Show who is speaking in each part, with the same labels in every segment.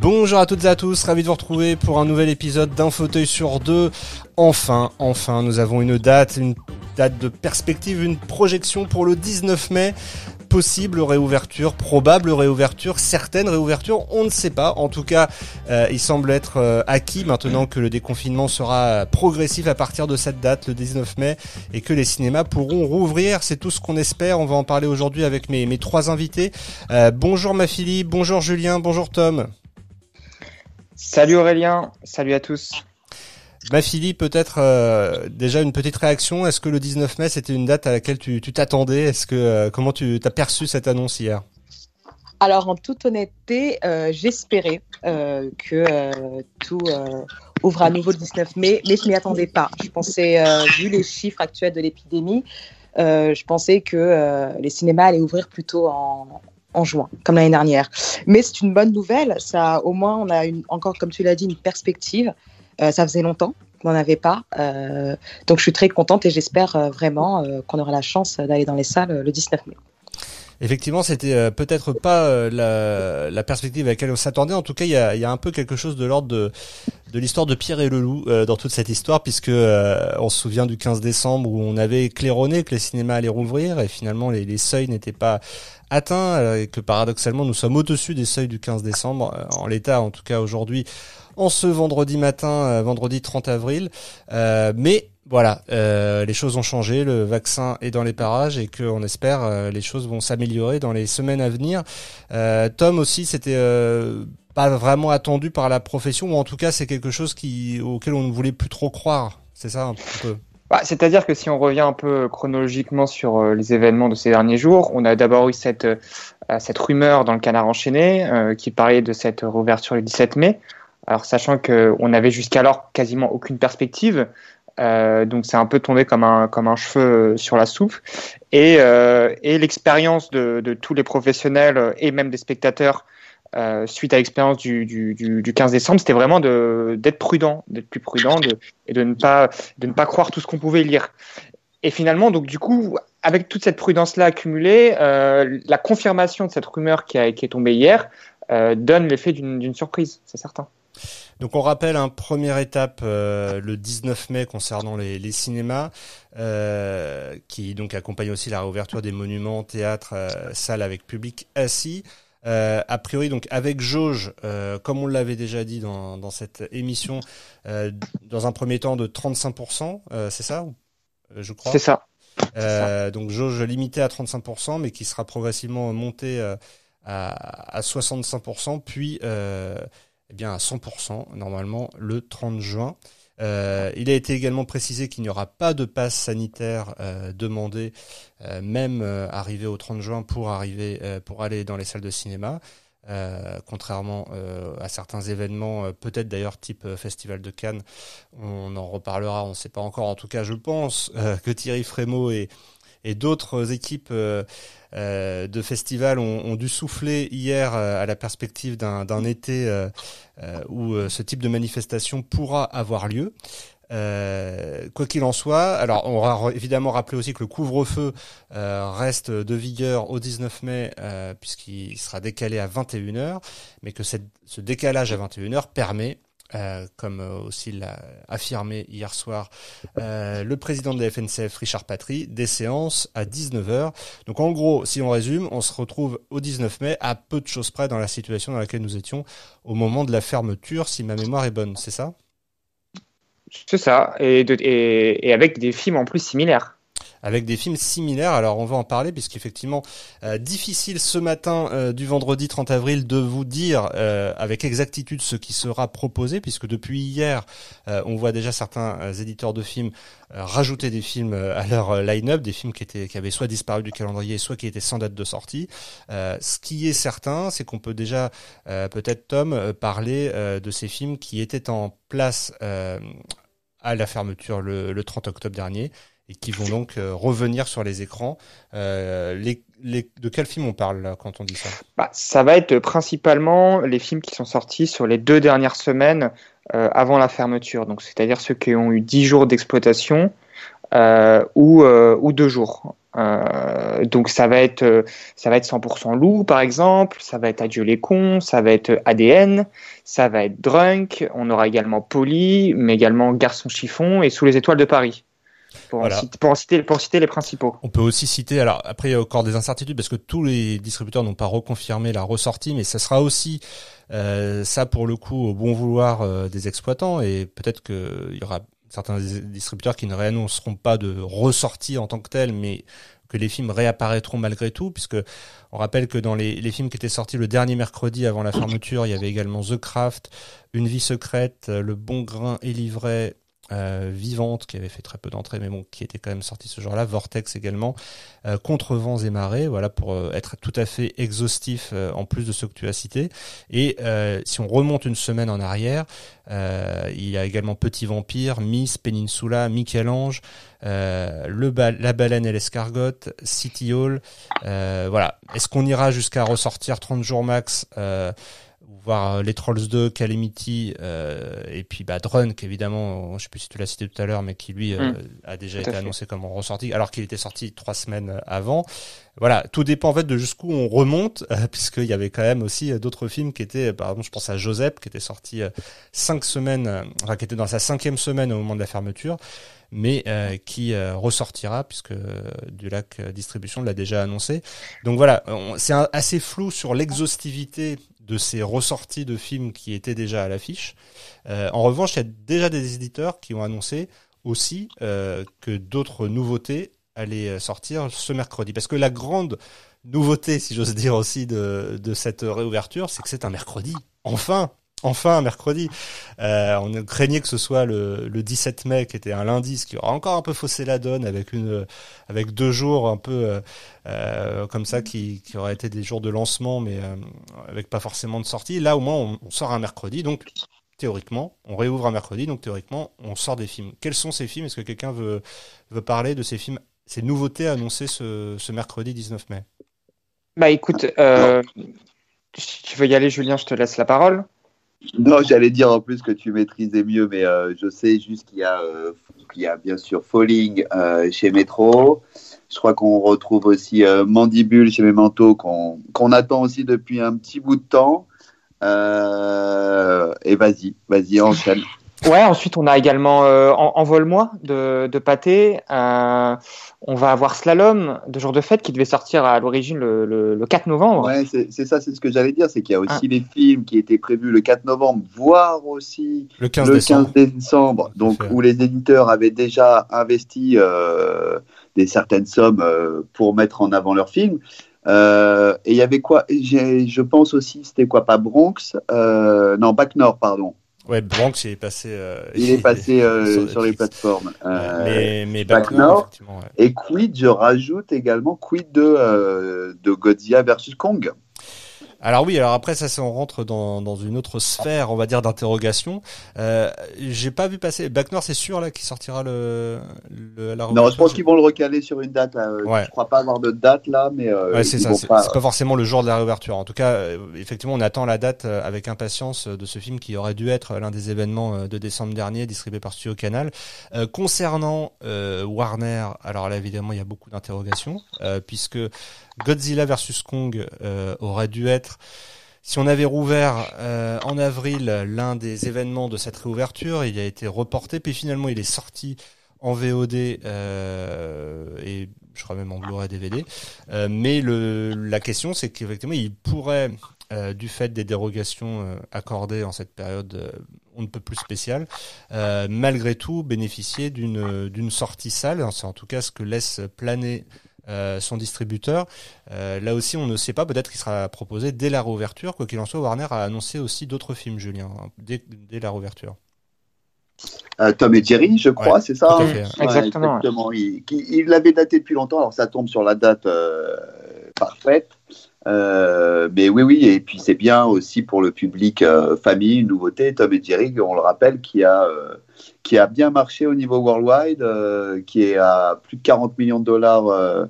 Speaker 1: Bonjour à toutes et à tous, ravi de vous retrouver pour un nouvel épisode d'un fauteuil sur deux. Enfin, enfin, nous avons une date, une date de perspective, une projection pour le 19 mai possible réouverture, probable réouverture, certaines réouvertures, on ne sait pas. En tout cas, euh, il semble être euh, acquis maintenant que le déconfinement sera progressif à partir de cette date, le 19 mai, et que les cinémas pourront rouvrir. C'est tout ce qu'on espère. On va en parler aujourd'hui avec mes, trois invités. Euh, bonjour ma Philippe, bonjour Julien, bonjour Tom.
Speaker 2: Salut Aurélien, salut à tous.
Speaker 1: Ma Philippe, peut-être euh, déjà une petite réaction. Est-ce que le 19 mai, c'était une date à laquelle tu t'attendais? Est-ce que euh, comment tu as perçu cette annonce hier?
Speaker 3: Alors, en toute honnêteté, euh, j'espérais que tout ouvre à nouveau le 19 mai, mais je m'y attendais pas. Je pensais, vu les chiffres actuels de l'épidémie, je pensais que les cinémas allaient ouvrir plutôt en, en juin, comme l'année dernière. Mais c'est une bonne nouvelle. Ça, au moins, on a encore, comme tu l'as dit, une perspective. Euh, ça faisait longtemps qu'on n'en avait pas. Euh, donc je suis très contente et j'espère euh, vraiment qu'on aura la chance d'aller dans les salles le 19 mai.
Speaker 1: Effectivement, c'était peut-être pas la, perspective à laquelle on s'attendait. En tout cas, il y a, un peu quelque chose de l'ordre de, l'histoire de Pierre et le loup dans toute cette histoire, puisque on se souvient du 15 décembre où on avait claironné que les cinémas allaient rouvrir et finalement les, les seuils n'étaient pas atteints et que paradoxalement nous sommes au-dessus des seuils du 15 décembre. En l'état, en tout cas aujourd'hui, en ce vendredi matin, euh, vendredi 30 avril. Euh, mais voilà, euh, les choses ont changé, le vaccin est dans les parages et qu'on espère les choses vont s'améliorer dans les semaines à venir. Tom aussi, c'était pas vraiment attendu par la profession, ou en tout cas c'est quelque chose qui, auquel on ne voulait plus trop croire. C'est ça un peu?
Speaker 2: Bah, C'est-à-dire que si on revient un peu chronologiquement sur les événements de ces derniers jours, on a d'abord eu cette, cette rumeur dans le canard enchaîné qui parlait de cette réouverture le 17 mai. Alors sachant qu'on avait jusqu'alors quasiment aucune perspective, euh, donc c'est un peu tombé comme un, comme un cheveu sur la soupe. Et, euh, et l'expérience de, de, tous les professionnels et même des spectateurs euh, suite à l'expérience du, du, du, 15 décembre, c'était vraiment d'être prudent, d'être plus prudent de, et de ne, pas, de ne pas croire tout ce qu'on pouvait lire. Et finalement, donc du coup, avec toute cette prudence-là accumulée, euh, la confirmation de cette rumeur qui, est tombée hier euh, donne l'effet d'une surprise, c'est certain.
Speaker 1: Donc on rappelle un première étape le 19 mai concernant les, les cinémas, qui donc accompagne aussi la réouverture des monuments, théâtres, salles avec public assis. Euh, a priori, donc avec jauge, comme on l'avait déjà dit dans, dans cette émission, dans un premier temps de 35%, c'est ça, je crois.
Speaker 2: C'est ça.
Speaker 1: donc jauge limitée à 35%, mais qui sera progressivement montée à, à 65%, puis eh bien à 100% normalement le 30 juin. Euh, il a été également précisé qu'il n'y aura pas de passe sanitaire euh, demandé, euh, même arrivé au 30 juin pour arriver pour aller dans les salles de cinéma. contrairement à certains événements, peut-être d'ailleurs type Festival de Cannes, on en reparlera, on ne sait pas encore. En tout cas, je pense que Thierry Frémaux et, et d'autres équipes euh, de festivals ont, dû souffler hier euh, à la perspective d'un été euh, où ce type de manifestation pourra avoir lieu. quoi qu'il en soit, alors on va évidemment rappeler aussi que le couvre-feu reste de vigueur au 19 mai puisqu'il sera décalé à 21h, mais que cette, ce décalage à 21h permet euh, comme euh, aussi l'a affirmé hier soir euh, le président de la FNCF, Richard Patry, des séances à 19h. Donc en gros, si on résume, on se retrouve au 19 mai à peu de choses près dans la situation dans laquelle nous étions au moment de la fermeture, si ma mémoire est bonne, c'est ça?
Speaker 2: C'est ça, et, et avec des films en plus similaires
Speaker 1: avec des films similaires. Alors on va en parler puisqu'effectivement euh, difficile ce matin euh, du vendredi 30 avril de vous dire euh, avec exactitude ce qui sera proposé puisque depuis hier on voit déjà certains éditeurs de films rajouter des films à leur line-up, des films qui étaient qui avaient soit disparu du calendrier, soit qui étaient sans date de sortie. ce qui est certain, c'est qu'on peut déjà peut-être Tom parler de ces films qui étaient en place à la fermeture le, le 30 octobre dernier et qui vont donc euh, revenir sur les écrans. Euh, de quel film on parle quand on dit ça?
Speaker 2: Bah, Ça va être principalement les films qui sont sortis sur les deux dernières semaines euh, avant la fermeture. Donc, c'est-à-dire ceux qui ont eu 10 jours d'exploitation ou, ou deux jours. Donc ça va être ça va être 100% loup par exemple, ça va être Adieu les cons, ça va être ADN, ça va être Drunk, on aura également Polly, mais également Garçon chiffon et Sous les étoiles de Paris. Pour,
Speaker 1: Voilà.
Speaker 2: en citer, pour, en citer, pour citer les principaux.
Speaker 1: On peut aussi citer, alors après il y a encore des incertitudes parce que tous les distributeurs n'ont pas reconfirmé la ressortie, mais ça sera aussi euh, ça pour le coup au bon vouloir euh, des exploitants et peut-être qu'il y aura certains dis- distributeurs qui ne réannonceront pas de ressortie en tant que telle, mais que les films réapparaîtront malgré tout, puisque on rappelle que dans les, les films qui étaient sortis le dernier mercredi avant la fermeture, il y avait également The Craft, Une vie secrète, Le bon grain et livret, euh, Vivante, qui avait fait très peu d'entrées, mais bon, qui était quand même sorti ce jour-là, Vortex également, euh, Contre vents et marées, voilà, pour euh, être tout à fait exhaustif euh, en plus de ceux que tu as cités. Et si on remonte une semaine en arrière, il y a également Petit Vampire, Miss, Peninsula, Michel-Ange, le La Baleine et l'Escargotte, City Hall. Voilà. Est-ce qu'on ira jusqu'à ressortir 30 jours max voir euh, les Trolls 2, Calamity euh, et puis bah, Drunk évidemment, euh, je sais plus si tu l'as cité tout à l'heure, mais qui lui euh,
Speaker 2: Mm.
Speaker 1: a déjà été
Speaker 2: fait.
Speaker 1: annoncé comme ressorti, alors qu'il était sorti trois semaines avant. Voilà, tout dépend en fait de jusqu'où on remonte, euh, puisqu'il y avait quand même aussi d'autres films qui étaient, par exemple, je pense à Joseph, qui était sorti cinq semaines, enfin qui était dans sa cinquième semaine au moment de la fermeture, mais euh, qui euh, ressortira puisque euh, du lac distribution l'a déjà annoncé. Donc voilà, c'est assez flou sur l'exhaustivité de ces ressorties de films qui étaient déjà à l'affiche. Euh, en revanche, il y a déjà des éditeurs qui ont annoncé aussi euh, que d'autres nouveautés allaient euh, sortir ce mercredi. Parce que la grande nouveauté, si j'ose dire aussi, de, de cette réouverture, c'est que c'est un mercredi. Enfin Enfin, mercredi. Euh, on craignait que ce soit le, le 17 mai, qui était un lundi, ce qui aura encore un peu faussé la donne avec une, avec deux jours un peu euh, euh, comme ça qui, qui auraient été des jours de lancement, mais euh, avec pas forcément de sortie. Là, au moins, on, on sort un mercredi, donc théoriquement, on réouvre un mercredi, donc théoriquement, on sort des films. Quels sont ces films? Est-ce que quelqu'un veut, veut parler de ces films, ces nouveautés annoncées ce, ce mercredi 19 mai?
Speaker 2: Bah écoute, si tu veux y aller, Julien, je te laisse la parole.
Speaker 4: Non, j'allais dire en plus que tu maîtrisais mieux, mais euh, je sais juste qu'il y, a, euh, qu'il y a bien sûr Falling euh, chez Metro. Je crois qu'on retrouve aussi euh, Mandibule chez Memento qu'on qu'on attend aussi depuis un petit bout de temps. Euh, et vas-y, vas-y, enchaîne.
Speaker 2: Ouais, ensuite on a également euh, En- Envole-moi de, de Pathé. Euh, on va avoir Slalom de Jour de Fête qui devait sortir à l'origine le, le- le 4 novembre.
Speaker 4: Ouais, c'est ça, c'est ce que j'allais dire, c'est qu'il y a aussi les films qui étaient prévus le 4 novembre, voire aussi
Speaker 1: Le 15
Speaker 4: le
Speaker 1: décembre.
Speaker 4: 15 décembre, donc où les éditeurs avaient déjà investi euh, des certaines sommes euh, pour mettre en avant leurs films. Euh, et il y avait quoi? Je pense aussi, c'était quoi? Pas Bronx euh, Non, Bac Nord, pardon.
Speaker 1: Ouais, Bronx, il est passé. euh,
Speaker 4: Il est passé euh,
Speaker 1: sur
Speaker 4: les plateformes. Euh,
Speaker 1: mais mais
Speaker 4: Back
Speaker 1: Back North,
Speaker 4: North.
Speaker 1: effectivement, ouais.
Speaker 4: Et quid, je rajoute également, quid de, de Godzilla versus Kong
Speaker 1: Alors oui, alors après ça, c'est on rentre dans, dans une autre sphère, on va dire d'interrogation. Euh, J'ai pas vu passer. Back North, c'est sûr là qui sortira le, le la
Speaker 4: Non, je pense qu'ils vont le recaler sur une date. Là.
Speaker 1: Ouais.
Speaker 4: Je crois pas avoir de date là, mais euh,
Speaker 1: Ouais, c'est ça. C'est
Speaker 4: pas-
Speaker 1: pas forcément le jour de la réouverture. En tout cas, euh, effectivement, on attend la date euh, avec impatience euh, de ce film qui aurait dû être l'un des événements euh, de décembre dernier, distribué par Studio Canal. Euh, concernant euh, Warner, alors là, évidemment, il y a beaucoup d'interrogations, euh, puisque Godzilla vs Kong euh, aurait dû être si on avait rouvert euh, en avril l'un des événements de cette réouverture, il a été reporté, puis finalement il est sorti en VOD euh, et je crois même en Blu-ray DVD. Euh, mais la question, c'est qu'effectivement, il pourrait, du fait des dérogations accordées en cette période, on ne peut plus spéciale, malgré tout bénéficier d'une sortie salle. C'est en tout cas ce que laisse planer euh, son distributeur. Euh, là aussi, on ne sait pas. Peut-être qu'il sera proposé dès la réouverture. Quoi qu'il en soit, Warner a annoncé aussi d'autres films, Julien, hein, dès, dès la réouverture.
Speaker 4: Euh, Tom et Jerry, je crois,
Speaker 1: Ouais,
Speaker 4: c'est ça
Speaker 1: tout à
Speaker 4: hein
Speaker 1: fait.
Speaker 4: Ouais,
Speaker 2: Exactement,
Speaker 4: exactement. Il, qui- il l'avait daté depuis longtemps, alors ça tombe sur la date euh, parfaite. Euh, mais oui, oui, et puis c'est bien aussi pour le public euh, famille, une nouveauté. Tom et Jerry, on le rappelle, qui a, euh, qui a bien marché au niveau worldwide, euh, qui est à plus de 40 millions de dollars euh,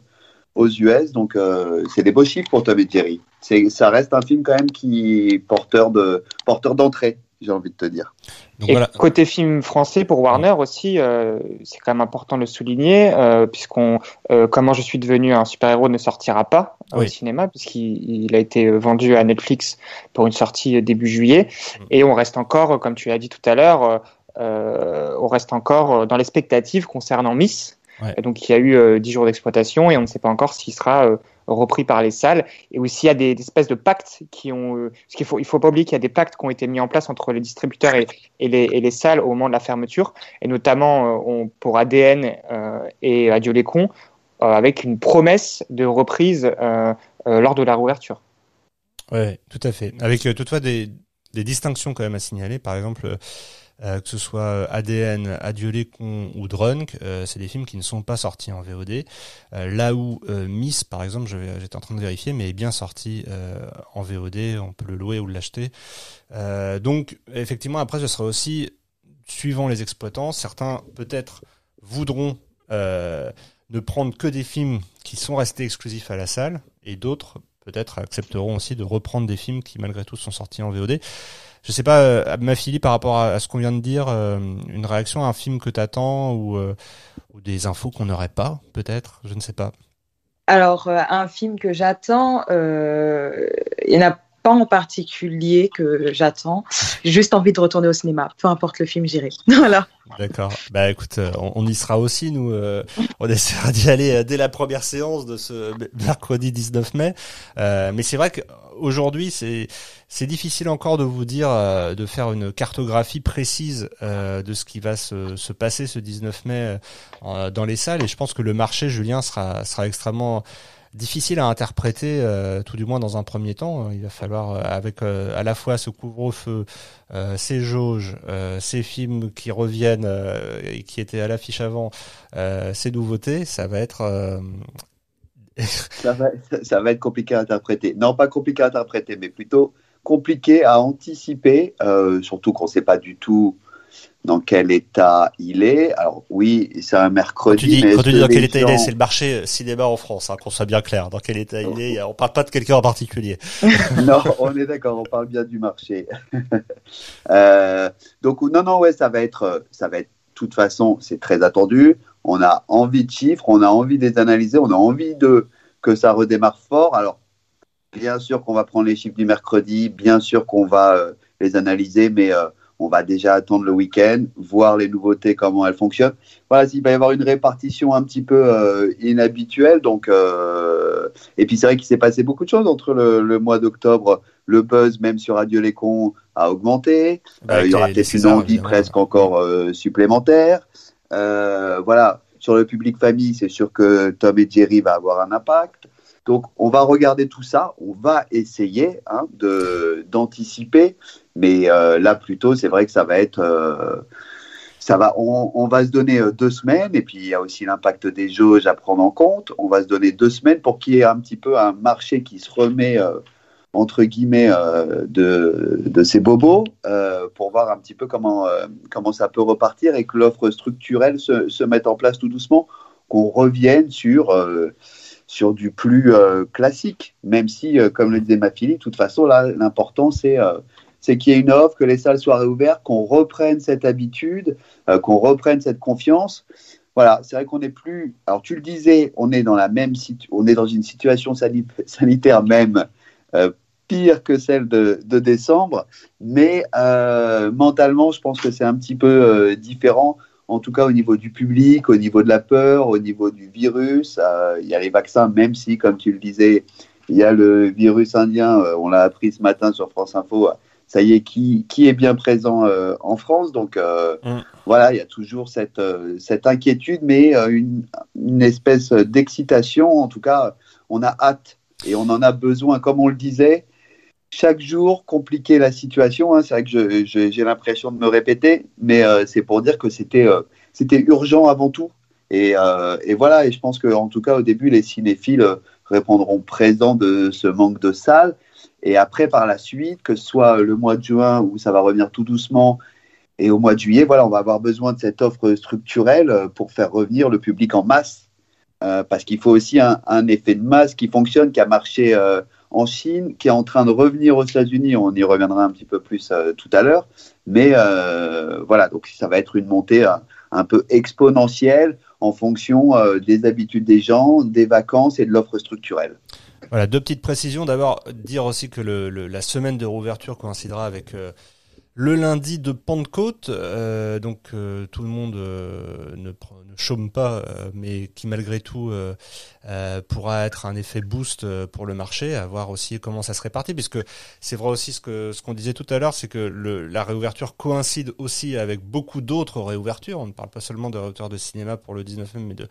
Speaker 4: aux US. Donc euh, c'est des beaux chiffres pour Tom et Jerry. Ça reste un film quand même qui est porteur de porteur d'entrée. j'ai envie de te dire.
Speaker 2: Donc, et voilà. côté film français pour Warner aussi, euh, c'est quand même important de le souligner, euh, puisqu'on, euh, comment je suis devenu un super-héros ne sortira pas au cinéma, puisqu'il il a été vendu à Netflix pour une sortie début juillet, mm. et on reste encore, comme tu l'as dit tout à l'heure, on reste encore dans l'expectative concernant Miss. Donc il y a eu 10 jours d'exploitation et on ne sait pas encore s'il sera repris par les salles. Et aussi, il y a des, espèces de pactes qui ont. Euh, parce qu'il faut, il faut pas oublier qu'il y a des pactes qui ont été mis en place entre les distributeurs et, et, les, et les, salles au moment de la fermeture. Et notamment euh, on, pour ADN euh, et Adieu les cons, avec une promesse de reprise lors de la réouverture.
Speaker 1: Oui, tout à fait. Avec toutefois des, des distinctions quand même à signaler. Par exemple, euh, que ce soit euh, ADN, Adieu les cons ou Drunk, euh, c'est des films qui ne sont pas sortis en VOD. là où Miss, par exemple, j'étais en train de vérifier, mais est bien sorti en VOD, on peut le louer ou l'acheter. donc, effectivement, après, ce sera aussi suivant les exploitants. Certains, peut-être, voudront ne prendre que des films qui sont restés exclusifs à la salle, et d'autres, peut-être, accepteront aussi de reprendre des films qui, malgré tout, sont sortis en VOD. Je sais pas, euh, ma fille, par rapport à, ce qu'on vient de dire, euh, une réaction à un film que tu attends ou, euh, ou, des infos qu'on n'aurait pas, peut-être? Je ne sais pas.
Speaker 3: Alors, un film que j'attends, il n'y en a pas en particulier que j'attends. Juste envie de retourner au cinéma. Peu importe le film, j'irai. voilà.
Speaker 1: D'accord. Bah écoute, on, y sera aussi, nous. on essaiera d'y aller dès la première séance de ce mercredi 19 mai. mais c'est vrai qu'aujourd'hui, c'est c'est difficile encore de vous dire, euh, de faire une cartographie précise euh, de ce qui va se, se, passer ce 19 mai euh, dans les salles. Et je pense que le marché, Julien, sera, sera extrêmement difficile à interpréter, tout du moins dans un premier temps. Il va falloir, avec à la fois ce couvre-feu, ces jauges, ces films qui reviennent et qui étaient à l'affiche avant, ces nouveautés, ça va être
Speaker 4: ça, va, être compliqué à interpréter. Non, pas compliqué à interpréter, mais plutôt compliqué à anticiper, euh, surtout qu'on ne sait pas du tout dans quel état il est. Alors oui, c'est un mercredi.
Speaker 1: Quand tu dis, quand tu dis dans quel état il est, c'est le marché cinéma en France, hein, qu'on soit bien clair. Dans quel état il est, on parle pas de quelqu'un en particulier.
Speaker 4: non, on est d'accord, on parle bien du marché. euh, donc non, non, ouais, ça va être, ça va être. De toute façon, c'est très attendu. On a envie de chiffres, on a envie de les analyser, on a envie de que ça redémarre fort. Alors bien sûr qu'on va prendre les chiffres du mercredi, bien sûr qu'on va euh, les analyser, mais euh, on va déjà attendre le week-end, voir les nouveautés, comment elles fonctionnent. Voilà, il va y avoir une répartition un petit peu euh, inhabituelle. Donc, et puis c'est vrai qu'il s'est passé beaucoup de choses entre le, mois d'octobre. Le buzz, même sur Radio Les Cons, a augmenté. il y aura peut-être une envie presque encore supplémentaire. voilà, sur le public famille, c'est sûr que Tom et Jerry va avoir un impact. Donc, on va regarder tout ça, on va essayer hein, de d'anticiper, mais euh, là plutôt, c'est vrai que ça va être, euh, ça va, on, va se donner euh, deux semaines, et puis il y a aussi l'impact des jauges à prendre en compte. On va se donner deux semaines pour qu'il y ait un petit peu un marché qui se remet entre guillemets de, de ces bobos pour voir un petit peu comment comment ça peut repartir et que l'offre structurelle se, se mette en place tout doucement, qu'on revienne sur sur du plus euh, classique, même si, euh, comme le disait ma fille, de toute façon, là, l'important, c'est euh, c'est qu'il y ait une offre, que les salles soient réouvertes, qu'on reprenne cette habitude, qu'on reprenne cette confiance. Voilà, c'est vrai qu'on n'est plus. Alors, tu le disais, on est dans la même on est dans une situation sanitaire même pire que celle de, de décembre, mais mentalement, je pense que c'est un petit peu différent en tout cas au niveau du public, au niveau de la peur, au niveau du virus. Euh, il y a les vaccins, même si, comme tu le disais, il y a le virus indien, euh, on l'a appris ce matin sur France Info, ça y est, qui, qui est bien présent euh, en France. Donc mm. voilà, il y a toujours cette, cette inquiétude, mais une, une, espèce d'excitation. En tout cas, on a hâte et on en a besoin, comme on le disait chaque jour compliquer la situation. Hein. C'est vrai que j'ai l'impression de me répéter, mais euh, c'est pour dire que c'était euh, urgent avant tout. Et, euh, et, voilà, et je pense qu'en tout cas, au début, les cinéphiles répondront présents de ce manque de salles. Et après, par la suite, que ce soit le mois de juin où ça va revenir tout doucement, et au mois de juillet, voilà, on va avoir besoin de cette offre structurelle pour faire revenir le public en masse. parce qu'il faut aussi un, effet de masse qui fonctionne, qui a marché en Chine, qui est en train de revenir aux États-Unis. On y reviendra un petit peu plus euh, tout à l'heure. Mais euh, voilà, donc ça va être une montée euh, un peu exponentielle en fonction des habitudes des gens, des vacances et de l'offre structurelle.
Speaker 1: Voilà, deux petites précisions. D'abord, dire aussi que la semaine de rouverture coïncidera avec le lundi de Pentecôte, euh, donc euh, tout le monde euh, ne, ne, chôme pas, mais qui malgré tout pourra être un effet boost pour le marché, à voir aussi comment ça se répartit, puisque c'est vrai aussi ce que ce qu'on disait tout à l'heure, c'est que le, la réouverture coïncide aussi avec beaucoup d'autres réouvertures. On ne parle pas seulement de réouverture de cinéma pour le 19 mai, mais de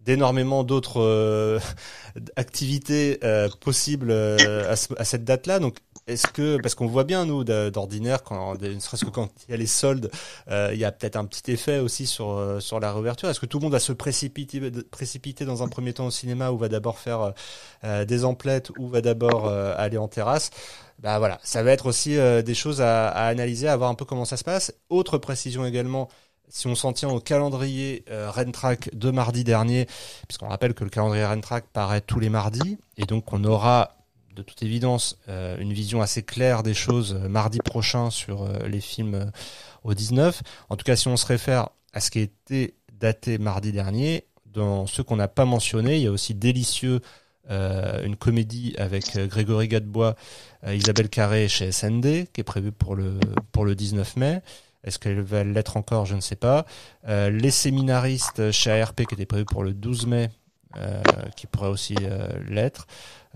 Speaker 1: d'énormément d'autres activités possibles à, à, cette date-là. Donc est-ce que, parce qu'on voit bien, nous, d'ordinaire, quand, ne serait-ce que quand il y a les soldes, euh, il y a peut-être un petit effet aussi sur, euh, sur la réouverture. Est-ce que tout le monde va se précipiter, précipiter dans un premier temps au cinéma ou va d'abord faire euh, des emplettes ou va d'abord aller en terrasse? Bah voilà, ça va être aussi des choses à, analyser, à voir un peu comment ça se passe. Autre précision également, si on s'en tient au calendrier euh, Rentrack de mardi dernier, puisqu'on rappelle que le calendrier Rentrack paraît tous les mardis, et donc on aura de toute évidence euh, une vision assez claire des choses euh, mardi prochain sur euh, les films au 19. En tout cas, si on se réfère à ce qui été daté mardi dernier, dans ceux qu'on n'a pas mentionné, il y a aussi Délicieux, une comédie avec Grégory Gadebois, Isabelle Carré chez SND, qui est prévue pour le, pour le 19 mai. Est-ce qu'elle va l'être encore? Je ne sais pas. les séminaristes chez ARP, qui était prévu pour le 12 mai, qui pourrait aussi l'être.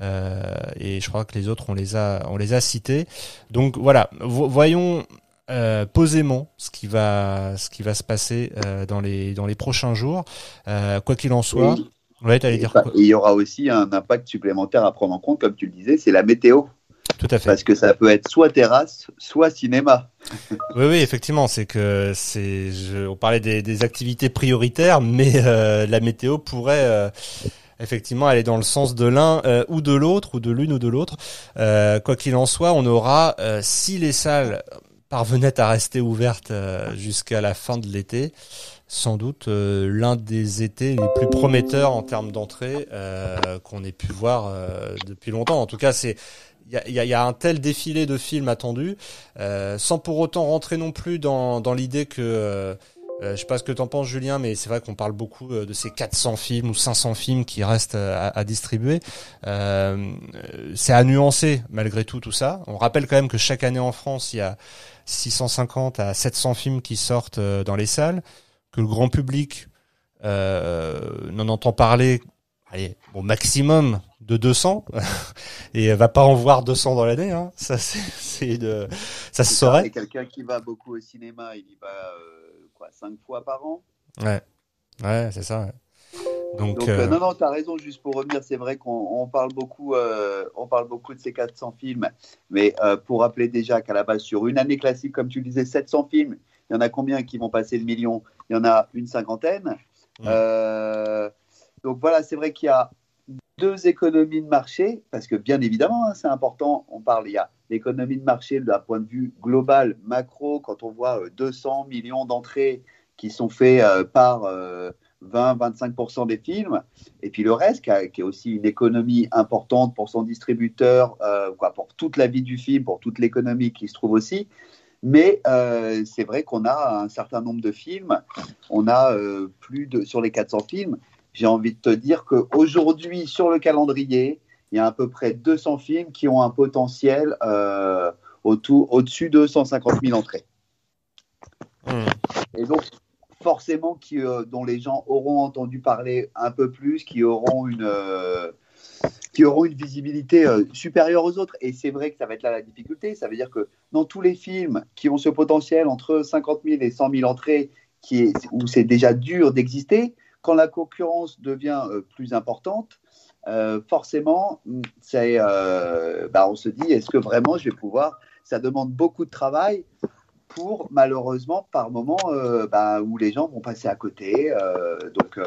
Speaker 1: Euh, et je crois que les autres, on les a, on les a cités. Donc voilà, voyons euh, posément ce qui va, ce qui va se passer euh, dans les dans les prochains jours. Euh, quoi qu'il en soit.
Speaker 4: Ouais, dire quoi? il y aura aussi un impact supplémentaire à prendre en compte, comme tu le disais, c'est la météo.
Speaker 1: Tout à fait.
Speaker 4: Parce que ça peut être soit terrasse, soit cinéma.
Speaker 1: oui, oui, effectivement, c'est que c'est. On parlait des, des, activités prioritaires, mais la météo pourrait effectivement aller dans le sens de l'un euh, ou de l'autre ou de l'une ou de l'autre. Euh, quoi qu'il en soit, on aura euh, si les salles parvenaient à rester ouvertes jusqu'à la fin de l'été, sans doute l'un des étés les plus prometteurs en termes d'entrée qu'on ait pu voir depuis longtemps. En tout cas, c'est il y a, un tel défilé de films attendus, sans pour autant rentrer non plus dans l'idée que euh, je sais pas ce que t'en penses, Julien, mais c'est vrai qu'on parle beaucoup euh, de ces 400 films ou 500 films qui restent euh, à, à distribuer. Euh, c'est à nuancer malgré tout tout ça. On rappelle quand même que chaque année en France, il y a 650 à 700 films qui sortent dans les salles, que le grand public n'en entend parler, allez, au maximum de 200 et va pas en voir 200 dans l'année. Hein. Ça, c'est de, ça se saurait.
Speaker 4: Quelqu'un qui va beaucoup au cinéma, il y va cinq fois par an.
Speaker 1: Ouais, ouais, c'est ça.
Speaker 4: Donc, euh, euh, non, non, tu as raison. Juste pour revenir, c'est vrai qu'on parle beaucoup, euh, on parle beaucoup de ces 400 films, mais pour rappeler déjà qu'à la base, sur une année classique, comme tu disais, 700 films, il y en a combien qui vont passer le million? Il y en a une cinquantaine. donc voilà, c'est vrai qu'il y a deux économies de marché, parce que bien évidemment, hein, c'est important. On parle, il y a l'économie de marché d'un point de vue global, macro, quand on voit 200 euh, millions d'entrées qui sont faites euh, par 20-25% euh, des films, et puis le reste, qui, est aussi une économie importante pour son distributeur, quoi, pour toute la vie du film, pour toute l'économie qui se trouve aussi. Mais c'est vrai qu'on a un certain nombre de films. On a plus de sur les 400 films. J'ai envie de te dire qu'aujourd'hui, sur le calendrier, il y a à peu près 200 films qui ont un potentiel euh, au-dessus de 150 000 entrées. Hmm. Et donc, forcément, qui, euh, dont les gens auront entendu parler un peu plus, qui auront une, euh, qui auront une visibilité supérieure aux autres. Et c'est vrai que ça va être là la difficulté. Ça veut dire que dans tous les films qui ont ce potentiel entre 50 000 et 100 000 entrées, qui est, où c'est déjà dur d'exister, quand la concurrence devient plus importante, euh, forcément, euh, bah, on se dit, est-ce que vraiment je vais pouvoir Ça demande beaucoup de travail pour, malheureusement, par moment, euh, bah, où les gens vont passer à côté. donc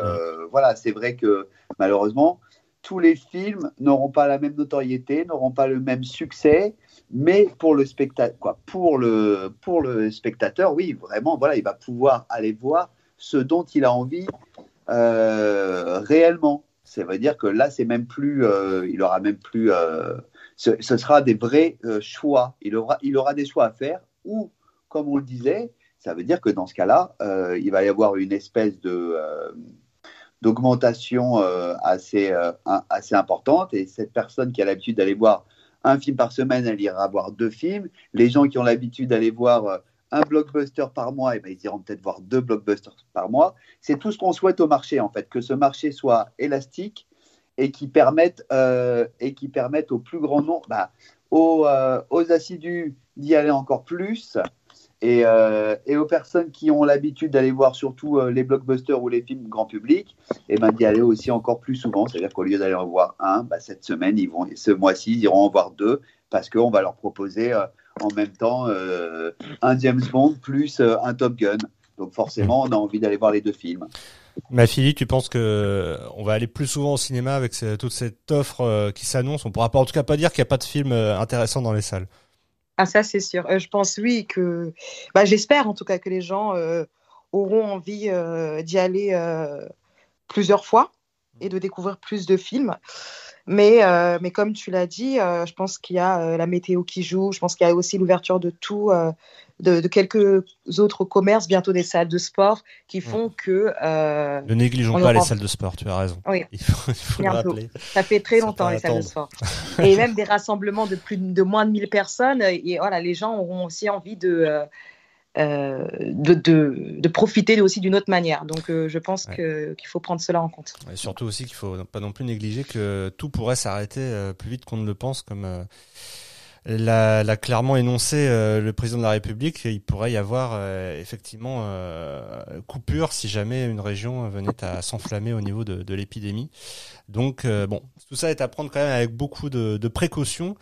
Speaker 4: voilà, c'est vrai que malheureusement, tous les films n'auront pas la même notoriété, n'auront pas le même succès, mais pour le spectateur, pour le, pour le spectateur, oui, vraiment, voilà, il va pouvoir aller voir ce dont il a envie réellement. Ça veut dire que là, c'est même plus, euh, il aura même plus, euh, ce, sera des vrais euh, choix. Il aura, il aura des choix à faire ou, comme on le disait, ça veut dire que dans ce cas-là, euh, il va y avoir une espèce de euh, d'augmentation euh, assez, euh, assez importante. Et cette personne qui a l'habitude d'aller voir un film par semaine, elle ira voir deux films. Les gens qui ont l'habitude d'aller voir euh, un blockbuster par mois, eh ben, ils iront peut-être voir deux blockbusters par mois. C'est tout ce qu'on souhaite au marché, en fait, que ce marché soit élastique et qui permette, euh, et permette au plus grand nombre, bah, aux, euh, aux assidus d'y aller encore plus. Et, euh, et aux personnes qui ont l'habitude d'aller voir surtout les blockbusters ou les films grand public, et ben d'y aller aussi encore plus souvent. C'est-à-dire qu'au lieu d'aller en voir un, bah, cette semaine, ils vont, ce mois-ci, ils iront en voir deux parce qu'on va leur proposer en même temps euh, un James Bond plus euh, un Top Gun. Donc forcément, on a envie d'aller voir les deux films.
Speaker 1: Ma fille, tu penses que on va aller plus souvent au cinéma avec ce- toute cette offre euh, qui s'annonce? On pourra pas, en tout cas pas dire qu'il n'y a pas de film euh, intéressant dans les salles.
Speaker 3: Ah, ça, c'est sûr. Euh, je pense, oui, que. Bah, J'espère en tout cas que les gens euh, auront envie euh, d'y aller euh, plusieurs fois et de découvrir plus de films. Mais, euh, mais comme tu l'as dit, euh, je pense qu'il y a euh, la météo qui joue. Je pense qu'il y a aussi l'ouverture de tout, euh, de, de quelques autres commerces, bientôt des salles de sport, qui font que euh,
Speaker 1: Ne négligeons
Speaker 3: On
Speaker 1: pas les salles de sport, tu as raison.
Speaker 3: Oui.
Speaker 1: Il faut, il faut le rappeler.
Speaker 3: ça fait très
Speaker 1: Ça
Speaker 3: longtemps les salles de sport. Et même des rassemblements de plus de, de moins de 1000 personnes. Et voilà, les gens auront aussi envie de, euh, de, de, de profiter aussi d'une autre manière. Donc euh, je pense
Speaker 1: Ouais.
Speaker 3: que- qu'il faut prendre cela en compte.
Speaker 1: Et surtout aussi qu'il faut pas non plus négliger que tout pourrait s'arrêter euh, plus vite qu'on ne le pense, comme l'a l'a clairement énoncé euh, le président de la République. Il pourrait y avoir euh, effectivement euh, coupure si jamais une région venait à s'enflammer au niveau de, l'épidémie. Donc euh, bon, tout ça est à prendre quand même avec beaucoup de, de précautions,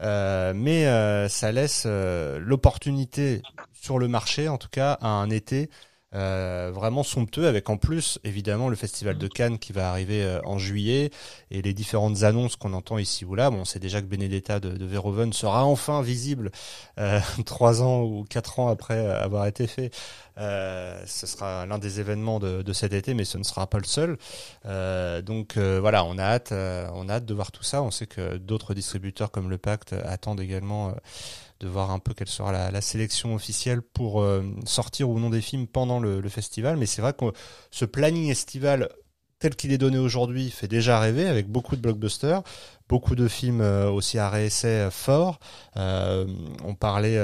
Speaker 1: mais ça laisse l'opportunité sur le marché, en tout cas, à un été euh, vraiment somptueux, avec en plus évidemment le festival de Cannes qui va arriver euh, en juillet et les différentes annonces qu'on entend ici ou là. Bon, on sait déjà que Benedetta de, de Verhoeven sera enfin visible euh, trois ans ou quatre ans après avoir été fait. Euh, ce sera l'un des événements de, de cet été, mais ce ne sera pas le seul. Euh, donc voilà, on a hâte, on a hâte de voir tout ça. On sait que d'autres distributeurs comme le Pacte attendent également. De voir un peu quelle sera la, sélection officielle pour euh, sortir ou non des films pendant le, festival. Mais c'est vrai que ce planning estival tel qu'il est donné aujourd'hui fait déjà rêver avec beaucoup de blockbusters, beaucoup de films euh, aussi à réessai euh, forts. On parlait...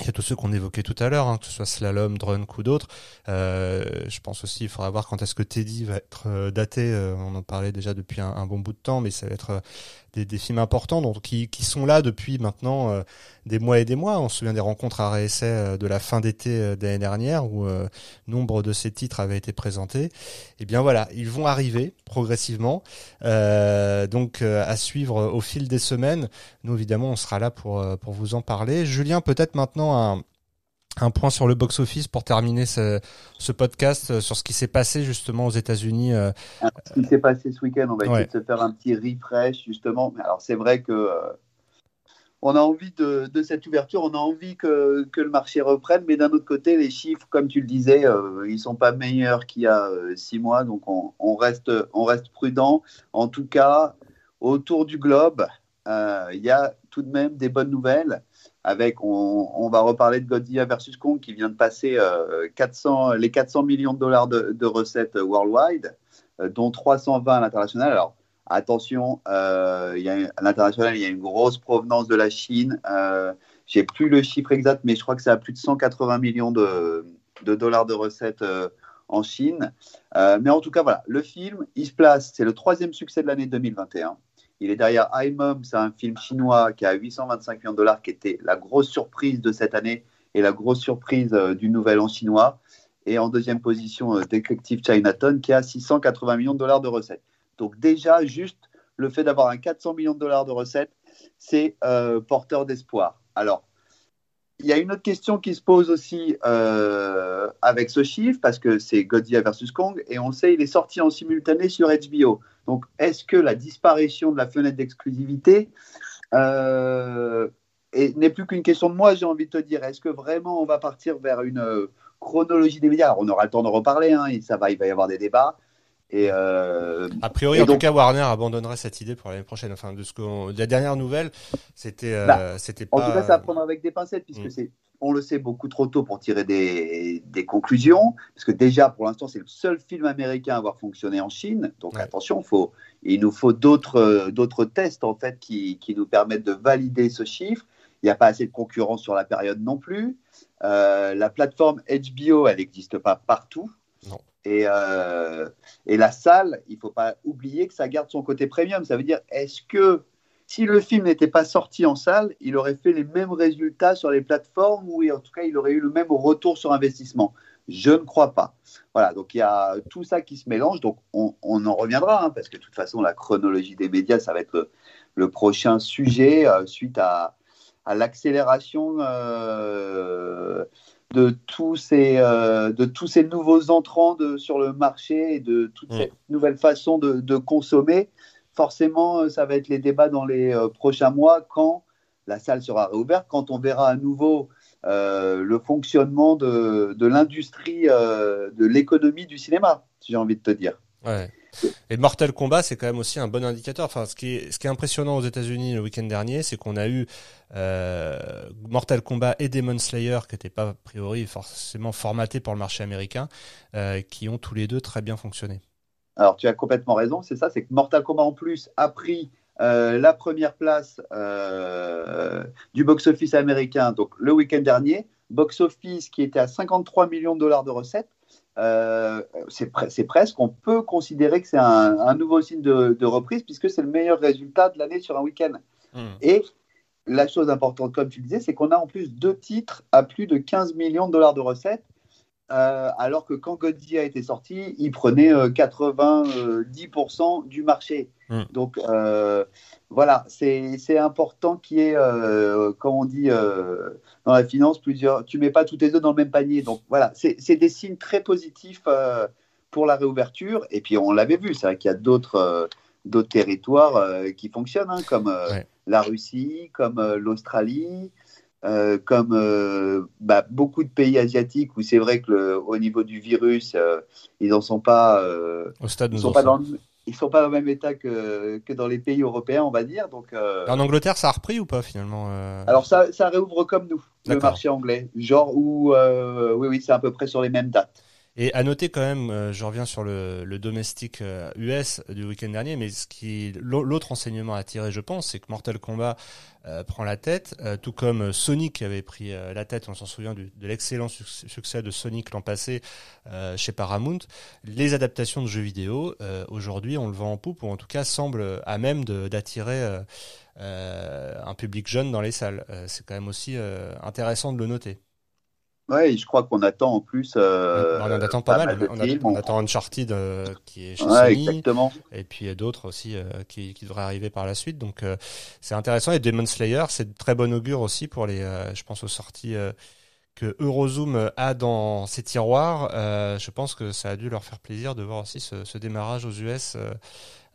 Speaker 1: il y a tous ceux qu'on évoquait tout à l'heure, hein, que ce soit Slalom, Drunk ou d'autres. Je pense aussi, il faudra voir quand est-ce que Teddy va être daté. On en parlait déjà depuis un, un bon bout de temps, mais ça va être des, des films importants donc, qui, qui sont là depuis maintenant euh, des mois et des mois. On se souvient des rencontres à réessai euh, de la fin d'été euh, d'année dernière où nombre de ces titres avaient été présentés. Et bien voilà, ils vont arriver progressivement. Donc à suivre au fil des semaines. Nous évidemment, on sera là pour pour vous en parler. Julien, peut-être maintenant un un point sur le box-office pour terminer ce, ce podcast euh, sur ce qui s'est passé justement aux États-Unis. euh,
Speaker 4: Ce qui s'est passé ce week-end, on va essayer de se faire un petit refresh justement. Mais alors c'est vrai que euh, on a envie de, de cette ouverture, on a envie que, que le marché reprenne, mais d'un autre côté, les chiffres, comme tu le disais, ils sont pas meilleurs qu'il y a six mois, donc on, on reste, on reste prudent. En tout cas, autour du globe, il y a tout de même des bonnes nouvelles. Avec, on, va reparler de Godzilla versus Kong qui vient de passer euh, 400, les 400 millions de dollars de, recettes worldwide, euh, dont 320 à l'international. Alors, attention, euh, à l'international, il y a une grosse provenance de la Chine. Euh, J'ai plus le chiffre exact, mais je crois que c'est à plus de 180 millions de, dollars de recettes euh, en Chine. Euh, mais en tout cas, voilà, le film, il se place, c'est le troisième succès de l'année 2021. Il est derrière I, Mom, c'est un film chinois qui a 825 millions de dollars, qui était la grosse surprise de cette année et la grosse surprise euh, du nouvel an chinois. Et en deuxième position, euh, Detective Chinatown, qui a 680 millions de dollars de recettes. Donc déjà, juste le fait d'avoir un 400 millions de dollars de recettes, c'est euh, porteur d'espoir. Alors, il y a une autre question qui se pose aussi euh, avec ce chiffre, parce que c'est Godzilla versus Kong, et on sait, il est sorti en simultané sur HBO. Donc, est-ce que la disparition de la fenêtre d'exclusivité euh, n'est plus qu'une question de moi, j'ai envie de te dire. Est-ce que vraiment on va partir vers une euh, chronologie des médias? Alors, On aura le temps de reparler, hein, ça va, il va y avoir des débats. Et euh,
Speaker 1: A priori,
Speaker 4: et
Speaker 1: en
Speaker 4: donc-
Speaker 1: tout cas, Warner abandonnerait cette idée pour l'année prochaine. Enfin, de ce la dernière nouvelle, c'était, euh,
Speaker 4: Bah,
Speaker 1: c'était
Speaker 4: En
Speaker 1: pas.
Speaker 4: tout cas, ça à prendre avec des pincettes, puisque
Speaker 1: Mm.
Speaker 4: c'est, on le sait beaucoup trop tôt pour tirer des, des conclusions. Parce que déjà, pour l'instant, c'est le seul film américain à avoir fonctionné en Chine. Donc
Speaker 1: Ouais.
Speaker 4: attention, faut, il nous faut d'autres, euh, d'autres tests en fait qui, qui nous permettent de valider ce chiffre. Il n'y a pas assez de concurrence sur la période non plus. Euh, la plateforme HBO, elle n'existe pas partout.
Speaker 1: Non.
Speaker 4: Et, euh, et la salle, il ne faut pas oublier que ça garde son côté premium. Ça veut dire, est-ce que si le film n'était pas sorti en salle, il aurait fait les mêmes résultats sur les plateformes ou en tout cas, il aurait eu le même retour sur investissement? Je ne crois pas. Voilà, donc il y a tout ça qui se mélange. Donc on, en reviendra, hein, parce que de toute façon, la chronologie des médias, ça va être le, prochain sujet euh, suite à, à l'accélération euh, de, tous ces, euh, de tous ces nouveaux entrants de, sur le marché et de toute
Speaker 1: Mm.
Speaker 4: cette nouvelle façon de, de consommer. Forcément, euh, ça va être les débats dans les euh, prochains mois quand la salle sera réouverte, quand on verra à nouveau euh, le fonctionnement de, l'industrie, de l'économie du cinéma, si j'ai envie de te dire.
Speaker 1: Ouais. Et Mortal Kombat, c'est quand même aussi un bon indicateur. Enfin, ce qui est, impressionnant aux États-Unis le week-end dernier, c'est qu'on a eu euh, Mortal Kombat et Demon Slayer, qui n'étaient pas a priori forcément formatés pour le marché américain, euh, qui ont tous les deux très bien fonctionné.
Speaker 4: Alors, tu as complètement raison, c'est ça, c'est que Mortal Kombat en plus a pris euh, la première place du box-office américain, donc le week-end dernier, box-office qui était à 53 millions de dollars de recettes. Euh, c'est pre- c'est presque, on peut considérer que c'est un, un nouveau signe de, de reprise puisque c'est le meilleur résultat de l'année sur un week-end. Et la chose importante, comme tu le disais, c'est qu'on a en plus deux titres à plus de 15 millions de dollars de recettes, euh, alors que quand Godzilla a été sorti, il prenait euh, 90% du marché.
Speaker 1: Mm.
Speaker 4: Donc euh, voilà, c'est important qu'il y ait, euh, comme on dit euh, dans la finance, plusieurs. Tu mets pas tous tes œufs dans le même panier. Donc voilà, c'est des signes très positifs euh, pour la réouverture. Et puis on l'avait vu, c'est vrai qu'il y a d'autres euh, d'autres territoires qui fonctionnent, hein, comme
Speaker 1: Ouais.
Speaker 4: la Russie, comme l'Australie, comme bah, beaucoup de pays asiatiques où c'est vrai que le, au niveau du virus, ils n'en sont pas,
Speaker 1: Au stade,
Speaker 4: ils sont pas dans le, ils sont pas dans le même état que, que dans les pays européens, on va dire. Donc, euh,
Speaker 1: En Angleterre, ça a repris ou pas finalement euh
Speaker 4: alors ça, ça réouvre comme nous, le marché anglais, genre où, euh, oui, oui, c'est à peu près sur les mêmes dates.
Speaker 1: Et à noter quand même, euh, je reviens sur le, domestique euh, US du week-end dernier, mais ce qui l'au- l'autre enseignement à tirer, je pense, c'est que Mortal Kombat euh, prend la tête, euh, tout comme euh, Sonic avait pris euh, la tête. On s'en souvient de l'excellent suc- succès de Sonic l'an passé euh, chez Paramount. Les adaptations de jeux vidéo, euh, aujourd'hui, on le vend en poupe, ou en tout cas semble à même d'attirer euh, euh, un public jeune dans les salles. Euh, c'est quand même aussi euh, intéressant de le noter.
Speaker 4: Ouais, je crois qu'on attend en plus. euh,
Speaker 1: on en attend pas, mal. On, a-
Speaker 4: films.
Speaker 1: on attend Uncharted euh, qui est chez
Speaker 4: Ouais,
Speaker 1: Sony.
Speaker 4: exactement.
Speaker 1: et puis euh, d'autres aussi euh, qui, qui devraient arriver par la suite. Donc c'est intéressant. Et Demon Slayer, c'est de très bon augure aussi pour les, je pense aux sorties que Eurozoom a dans ses tiroirs. Je pense que ça a dû leur faire plaisir de voir aussi ce, ce démarrage aux US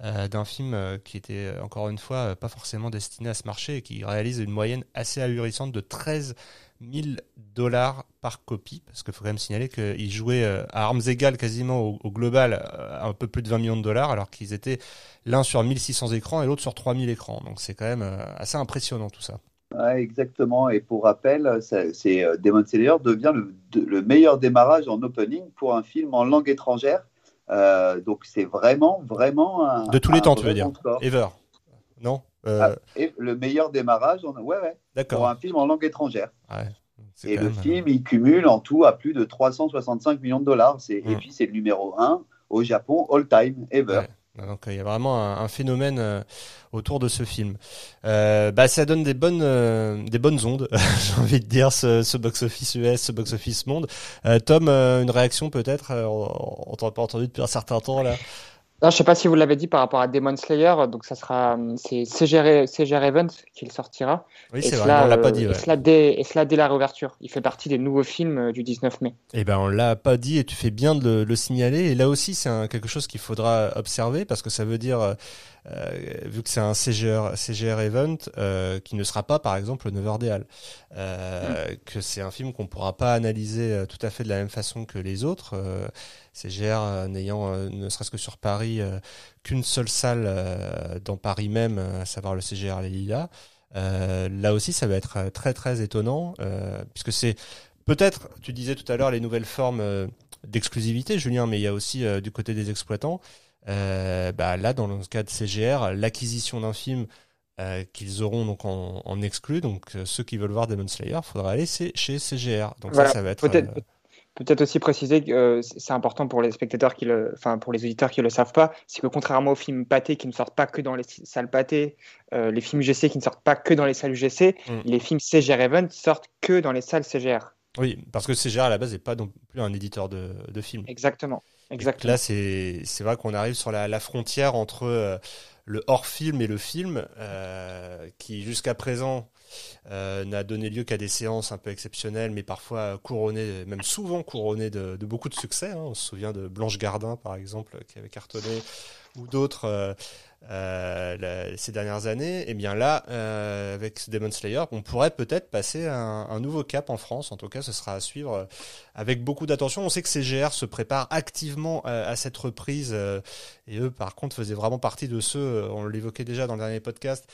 Speaker 1: d'un film qui était encore une fois pas forcément destiné à ce marché et qui réalise une moyenne assez ahurissante de 13 000 dollars par copie, parce qu'il faut quand même signaler qu'ils jouaient euh, à armes égales quasiment au, au global euh, un peu plus de 20 millions de dollars, alors qu'ils étaient l'un sur 1600 écrans et l'autre sur 3000 écrans. Donc c'est quand même euh, assez impressionnant tout ça.
Speaker 4: Ouais, exactement. Et pour rappel, c'est Demon Slayer devient le, meilleur démarrage en opening pour un film en langue étrangère. Euh, donc c'est vraiment, vraiment un.
Speaker 1: De tous les temps, tu veux dire. Ever Non? Euh,
Speaker 4: Ah, et le meilleur démarrage, en... ouais, ouais, pour un film en langue étrangère.
Speaker 1: Ouais.
Speaker 4: Et le
Speaker 1: même, euh,
Speaker 4: film, il cumule en tout à plus de 365 millions de dollars. Et
Speaker 1: Mm.
Speaker 4: puis c'est le numéro 1 au Japon, all time, ever.
Speaker 1: Donc il y a vraiment un, un phénomène euh, autour de ce film. Euh, bah ça donne des bonnes euh, des bonnes ondes, j'ai envie de dire ce, ce box office US, ce box office monde. Euh, Tom, euh, une réaction peut-être euh, On, on t'a pas entendu depuis un certain temps là?
Speaker 2: Non, je sais pas si vous l'avez dit par rapport à Demon Slayer, donc ça sera c'est CGR, CGR Event qui le sortira.
Speaker 1: Oui, c'est vrai, on l'a pas
Speaker 2: euh,
Speaker 1: dit.
Speaker 2: et
Speaker 1: Ouais.
Speaker 2: cela dès, et cela dès la réouverture. Il fait partie des nouveaux films euh, du 19 mai.
Speaker 1: Eh ben on l'a pas dit et tu fais bien de le, le signaler. Et là aussi c'est quelque chose qu'il faudra observer parce que ça veut dire, euh, euh, vu que c'est un CGR, CGR event, euh, qui ne sera pas par exemple le Neverdale, euh, que c'est un film qu'on pourra pas analyser euh, tout à fait de la même façon que les autres. euh, CGR n'ayant ne serait-ce que sur Paris qu'une seule salle dans Paris même, à savoir le CGR Les Lilas. là aussi, ça va être très très étonnant puisque c'est peut-être, tu disais tout à l'heure, les nouvelles formes d'exclusivité, Julien, mais il y a aussi du côté des exploitants. Bah là, dans le cas de CGR, l'acquisition d'un film euh, qu'ils auront donc en, en exclu. Donc euh, ceux qui veulent voir Demon Slayer, faudra aller chez CGR. Donc ça, ça va être.
Speaker 2: Peut-être euh, peut aussi préciser que c'est important pour les spectateurs qui le, enfin pour les auditeurs qui le savent pas, c'est que contrairement aux films pâtés qui ne sortent pas que dans les salles pâtées, les films UGC qui ne sortent pas que dans les salles UGC, mm. les films CGR Event sortent que dans les salles CGR.
Speaker 1: Oui, parce que CGR à la base n'est pas non plus un éditeur de, de films.
Speaker 2: Exactement. Exactement.
Speaker 1: Là, c'est vrai qu'on arrive sur la, la frontière entre le hors-film et le film, euh, qui jusqu'à présent euh, n'a donné lieu qu'à des séances un peu exceptionnelles, mais parfois couronnées, même souvent couronnées de, beaucoup de succès. Hein. On se souvient de Blanche Gardin, par exemple, qui avait cartonné, ou d'autres. Euh, ces dernières années, et eh bien là, euh, avec Demon Slayer, on pourrait peut-être passer un, un, nouveau cap en France. En tout cas, ce sera à suivre euh, avec beaucoup d'attention. On sait que CGR se prépare activement à, cette reprise, et eux, par contre, faisaient vraiment partie de ceux, on l'évoquait déjà dans le dernier podcast,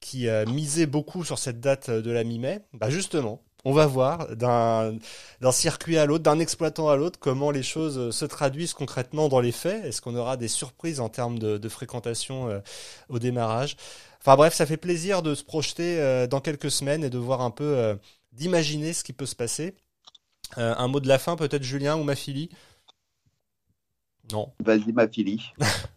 Speaker 1: qui misaient beaucoup sur cette date de la mi-mai. Bah justement, on va voir d'un circuit à l'autre, d'un exploitant à l'autre, comment les choses se traduisent concrètement dans les faits. Est-ce qu'on aura des surprises en termes de, fréquentation euh, au démarrage? Enfin bref, ça fait plaisir de se projeter euh, dans quelques semaines et de voir un peu, euh, d'imaginer ce qui peut se passer. un mot de la fin, peut-être Julien ou ma fille Non.
Speaker 4: Vas-y, ma fille.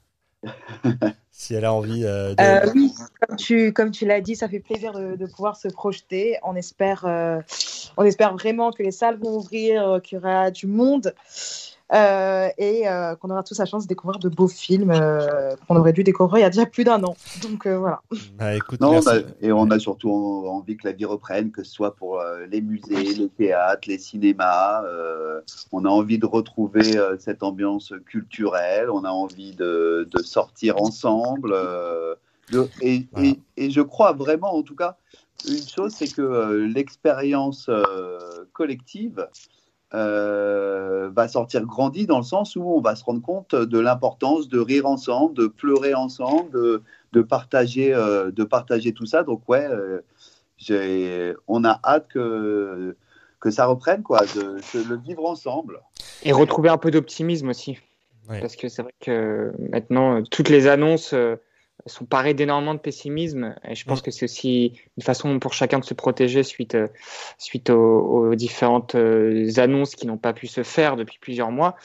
Speaker 1: si elle a envie
Speaker 3: euh. Euh, oui, comme tu, comme tu l'as dit, ça fait plaisir de, pouvoir se projeter. On espère, euh, on espère vraiment que les salles vont ouvrir, qu'il y aura du monde. Euh, et euh, qu'on aura tous la chance de découvrir de beaux films euh, qu'on aurait dû découvrir il y a déjà plus d'un an. Donc voilà.
Speaker 1: Bah, écoute,
Speaker 4: non, et on a surtout envie que la vie reprenne, que ce soit pour les musées, les théâtres, les cinémas. on a envie de retrouver cette ambiance culturelle. On a envie de, de sortir ensemble. De, et, et, et, je crois vraiment, en tout cas, une chose, c'est que l'expérience collective euh, va sortir grandi dans le sens où on va se rendre compte de l'importance de rire ensemble, de pleurer ensemble, de, partager, euh, de partager tout ça. Donc ouais, euh, on a hâte que, que ça reprenne, quoi, de, le vivre ensemble.
Speaker 2: Et retrouver un peu d'optimisme aussi. Parce que c'est vrai que maintenant, toutes les annonces sont parées d'énormément de pessimisme. Et je pense mm. que c'est aussi une façon pour chacun de se protéger suite, euh, suite aux, différentes euh, annonces qui n'ont pas pu se faire depuis plusieurs mois.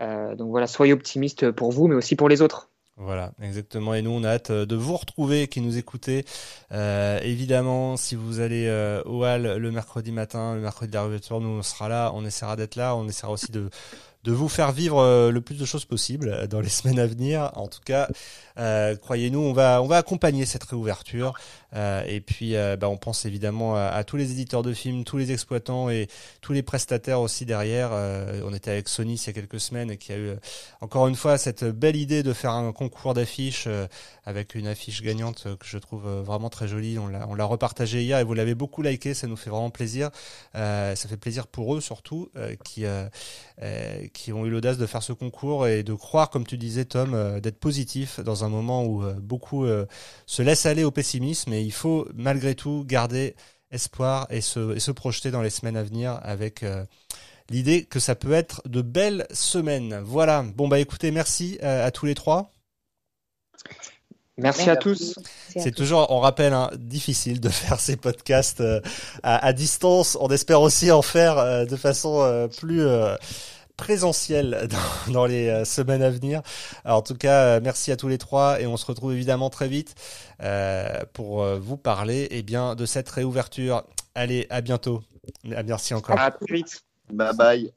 Speaker 2: Euh, donc voilà, soyez optimistes pour vous, mais aussi pour les autres.
Speaker 1: Voilà, exactement. Et nous, on a hâte de vous retrouver, qui nous écoutez. évidemment, si vous allez au Hall le mercredi matin, le mercredi de la nous, on sera là, on essaiera d'être là. On essaiera aussi de de vous faire vivre euh, le plus de choses possible euh, dans les semaines à venir. En tout cas, euh, croyez-nous, on va on va accompagner cette réouverture. Et puis, bah, on pense évidemment à, tous les éditeurs de films, tous les exploitants et tous les prestataires aussi derrière. on était avec Sony il y a quelques semaines qui a eu encore une fois cette belle idée de faire un concours d'affiches avec une affiche gagnante que je trouve vraiment très jolie. On l'a on l'a repartagé hier et vous l'avez beaucoup liké. Ça nous fait vraiment plaisir. ça fait plaisir pour eux surtout qui qui ont eu l'audace de faire ce concours et de croire, comme tu disais Tom, euh, d'être positif dans un moment où euh, beaucoup euh, se laissent aller au pessimisme il faut malgré tout garder espoir et se, et se projeter dans les semaines à venir avec l'idée que ça peut être de belles semaines. Voilà, bon bah écoutez, merci à tous les trois.
Speaker 2: Merci à tous.
Speaker 1: C'est toujours, on rappelle, hein, difficile de faire ces podcasts à, distance. On espère aussi en faire de façon plus présentiel dans, les euh, semaines à venir. en tout cas, euh, merci à tous les trois et on se retrouve évidemment très vite euh, pour vous parler eh bien, de cette réouverture. Allez, à bientôt. Merci encore.
Speaker 2: À très vite.
Speaker 4: Bye bye.